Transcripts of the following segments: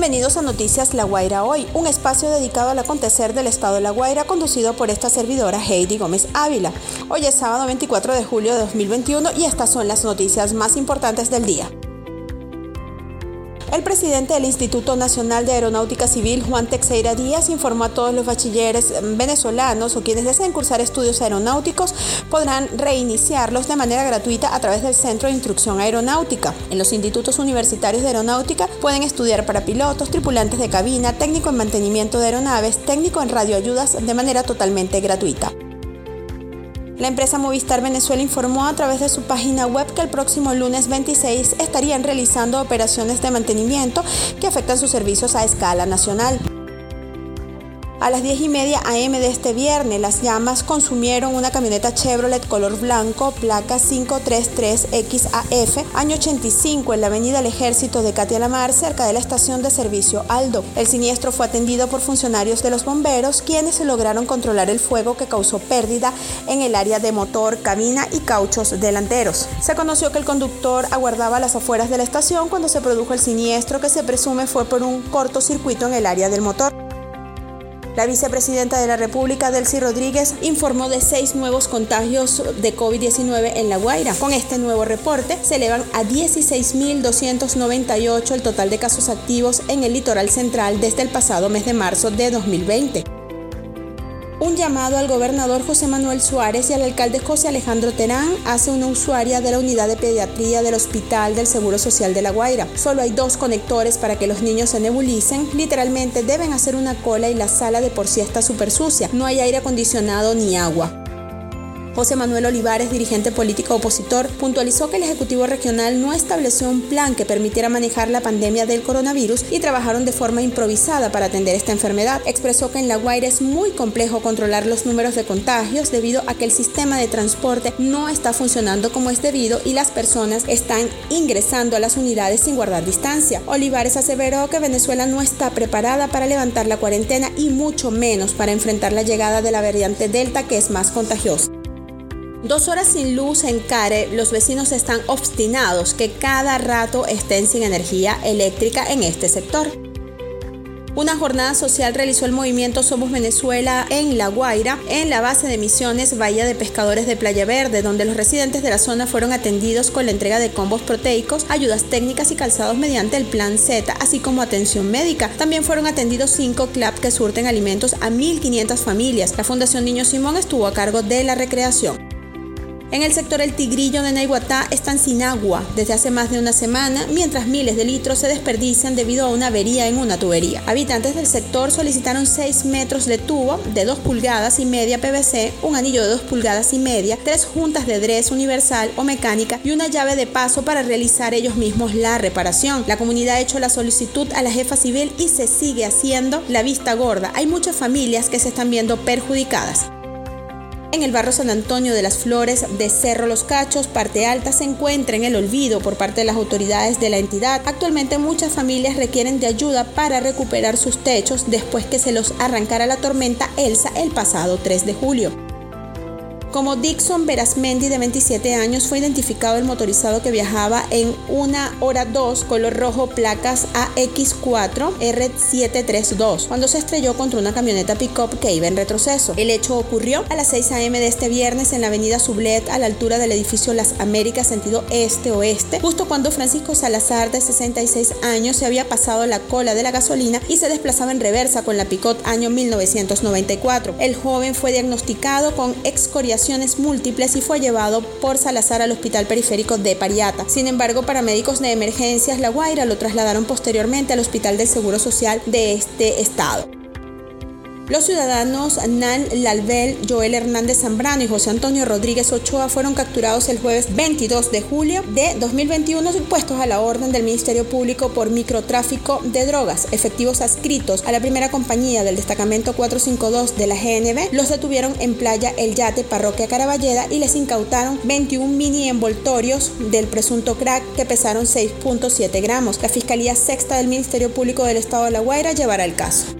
Bienvenidos a Noticias La Guaira Hoy, un espacio dedicado al acontecer del estado de La Guaira conducido por esta servidora Heidi Gómez Ávila. Hoy es sábado 24 de julio de 2021 y estas son las noticias más importantes del día. El presidente del Instituto Nacional de Aeronáutica Civil, Juan Texeira Díaz, informó a todos los bachilleres venezolanos o quienes deseen cursar estudios aeronáuticos podrán reiniciarlos de manera gratuita a través del Centro de Instrucción Aeronáutica. En los institutos universitarios de aeronáutica pueden estudiar para pilotos, tripulantes de cabina, técnico en mantenimiento de aeronaves, técnico en radioayudas de manera totalmente gratuita. La empresa Movistar Venezuela informó a través de su página web que el próximo lunes 26 estarían realizando operaciones de mantenimiento que afectan sus servicios a escala nacional. A las 10 y media AM de este viernes, las llamas consumieron una camioneta Chevrolet color blanco, placa 533XAF, año 85, en la avenida El Ejército de Katia Lamar, cerca de la estación de servicio Aldo. El siniestro fue atendido por funcionarios de los bomberos, quienes lograron controlar el fuego que causó pérdida en el área de motor, cabina y cauchos delanteros. Se conoció que el conductor aguardaba las afueras de la estación cuando se produjo el siniestro, que se presume fue por un cortocircuito en el área del motor. La vicepresidenta de la República, Delcy Rodríguez, informó de seis nuevos contagios de COVID-19 en La Guaira. Con este nuevo reporte, se elevan a 16.298 el total de casos activos en el litoral central desde el pasado mes de marzo de 2020 un llamado al gobernador José Manuel Suárez y al alcalde José Alejandro Terán hace una usuaria de la unidad de pediatría del Hospital del Seguro Social de La Guaira. Solo hay dos conectores para que los niños se nebulicen. Literalmente deben hacer una cola y la sala de por sí está súper sucia. No hay aire acondicionado ni agua. José Manuel Olivares, dirigente político opositor, puntualizó que el Ejecutivo Regional no estableció un plan que permitiera manejar la pandemia del coronavirus y trabajaron de forma improvisada para atender esta enfermedad. Expresó que en La Guaira es muy complejo controlar los números de contagios debido a que el sistema de transporte no está funcionando como es debido y las personas están ingresando a las unidades sin guardar distancia. Olivares aseveró que Venezuela no está preparada para levantar la cuarentena y mucho menos para enfrentar la llegada de la variante Delta que es más contagiosa. Dos horas sin luz en Care, los vecinos están obstinados que cada rato estén sin energía eléctrica en este sector. Una jornada social realizó el movimiento Somos Venezuela en La Guaira, en la base de misiones Bahía de Pescadores de Playa Verde, donde los residentes de la zona fueron atendidos con la entrega de combos proteicos, ayudas técnicas y calzados mediante el Plan Z, así como atención médica. También fueron atendidos cinco CLAP que surten alimentos a 1.500 familias. La Fundación Niño Simón estuvo a cargo de la recreación. En el sector El Tigrillo de Naiguatá están sin agua desde hace más de una semana, mientras miles de litros se desperdician debido a una avería en una tubería. Habitantes del sector solicitaron 6 metros de tubo de 2 pulgadas y media PVC, un anillo de 2 pulgadas y media, tres juntas de dres universal o mecánica y una llave de paso para realizar ellos mismos la reparación. La comunidad ha hecho la solicitud a la jefa civil y se sigue haciendo la vista gorda. Hay muchas familias que se están viendo perjudicadas. En el barrio San Antonio de las Flores de Cerro Los Cachos, parte alta, se encuentra en el olvido por parte de las autoridades de la entidad. Actualmente muchas familias requieren de ayuda para recuperar sus techos después que se los arrancara la tormenta Elsa el pasado 3 de julio. Como Dixon Verasmendi, de 27 años, fue identificado el motorizado que viajaba en una hora 2, color rojo, placas AX4 R732, cuando se estrelló contra una camioneta pick-up que iba en retroceso. El hecho ocurrió a las 6 a.m. de este viernes en la avenida Sublet, a la altura del edificio Las Américas, sentido este-oeste, justo cuando Francisco Salazar, de 66 años, se había pasado la cola de la gasolina y se desplazaba en reversa con la pick-up año 1994. El joven fue diagnosticado con excoriación múltiples y fue llevado por Salazar al Hospital Periférico de Pariata. Sin embargo, para médicos de emergencias La Guaira lo trasladaron posteriormente al Hospital del Seguro Social de este estado. Los ciudadanos Nan Lalbel, Joel Hernández Zambrano y José Antonio Rodríguez Ochoa fueron capturados el jueves 22 de julio de 2021 puestos a la orden del Ministerio Público por microtráfico de drogas. Efectivos adscritos a la primera compañía del destacamento 452 de la GNB los detuvieron en Playa El Yate, Parroquia Caraballeda y les incautaron 21 mini envoltorios del presunto crack que pesaron 6.7 gramos. La Fiscalía Sexta del Ministerio Público del Estado de La Guaira llevará el caso.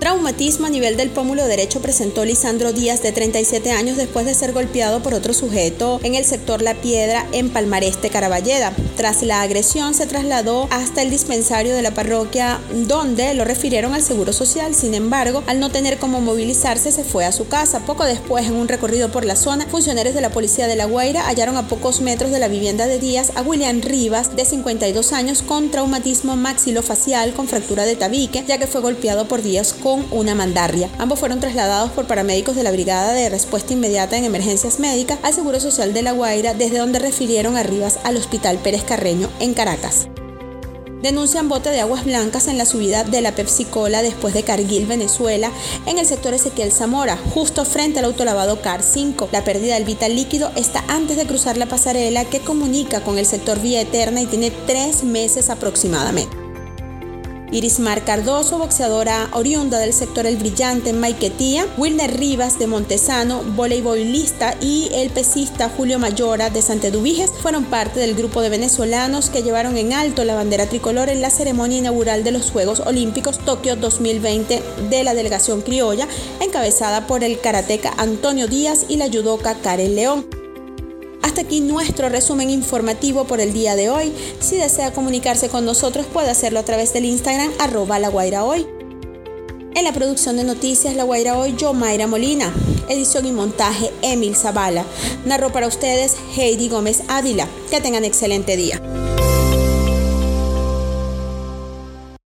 Traumatismo a nivel del pómulo derecho presentó Lisandro Díaz de 37 años después de ser golpeado por otro sujeto en el sector La Piedra en Palmareste, Caraballeda. Tras la agresión se trasladó hasta el dispensario de la parroquia donde lo refirieron al Seguro Social. Sin embargo, al no tener cómo movilizarse se fue a su casa. Poco después, en un recorrido por la zona, funcionarios de la policía de La Guaira hallaron a pocos metros de la vivienda de Díaz a William Rivas de 52 años con traumatismo maxilofacial con fractura de tabique ya que fue golpeado por Díaz con una mandarria. Ambos fueron trasladados por paramédicos de la Brigada de Respuesta Inmediata en Emergencias Médicas al Seguro Social de La Guaira, desde donde refirieron a Rivas al Hospital Pérez Carreño en Caracas. Denuncian bote de aguas blancas en la subida de la Pepsi Cola después de Cargill, Venezuela, en el sector Ezequiel Zamora, justo frente al autolavado CAR 5. La pérdida del vital líquido está antes de cruzar la pasarela que comunica con el sector Vía Eterna y tiene tres meses aproximadamente. Irismar Cardoso, boxeadora oriunda del sector El Brillante en Maiquetía, Wilner Rivas de Montesano, voleibolista y el pesista Julio Mayora de Santedubiges fueron parte del grupo de venezolanos que llevaron en alto la bandera tricolor en la ceremonia inaugural de los Juegos Olímpicos Tokio 2020 de la delegación criolla, encabezada por el karateca Antonio Díaz y la judoka Karen León. Hasta aquí nuestro resumen informativo por el día de hoy. Si desea comunicarse con nosotros puede hacerlo a través del Instagram arroba la guaira hoy. En la producción de noticias La Guaira Hoy, yo Mayra Molina. Edición y montaje Emil Zavala. Narró para ustedes Heidi Gómez Ávila. Que tengan excelente día.